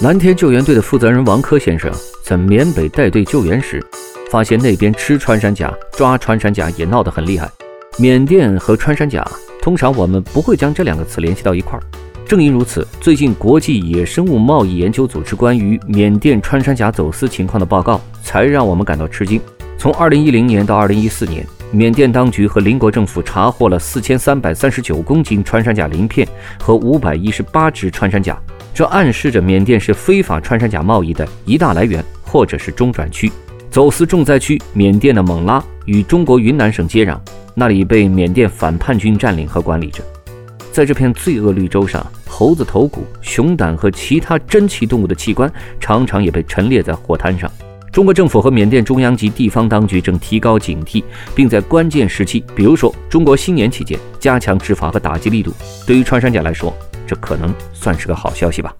蓝天救援队的负责人王科先生在缅北带队救援时，发现那边吃穿山甲、抓穿山甲也闹得很厉害。缅甸和穿山甲，通常我们不会将这两个词联系到一块儿。正因如此，最近国际野生物贸易研究组织关于缅甸穿山甲走私情况的报告，才让我们感到吃惊。从2010年到2014年，缅甸当局和邻国政府查获了4339公斤穿山甲鳞片和518只穿山甲，这暗示着缅甸是非法穿山甲贸易的一大来源，或者是中转区。走私重灾区缅甸的勐拉与中国云南省接壤，那里被缅甸反叛军占领和管理着。在这片罪恶绿洲上，猴子头骨、熊胆和其他珍奇动物的器官常常也被陈列在货摊上。中国政府和缅甸中央及地方当局正提高警惕，并在关键时期，比如说中国新年期间，加强执法和打击力度。对于穿山甲来说，这可能算是个好消息吧。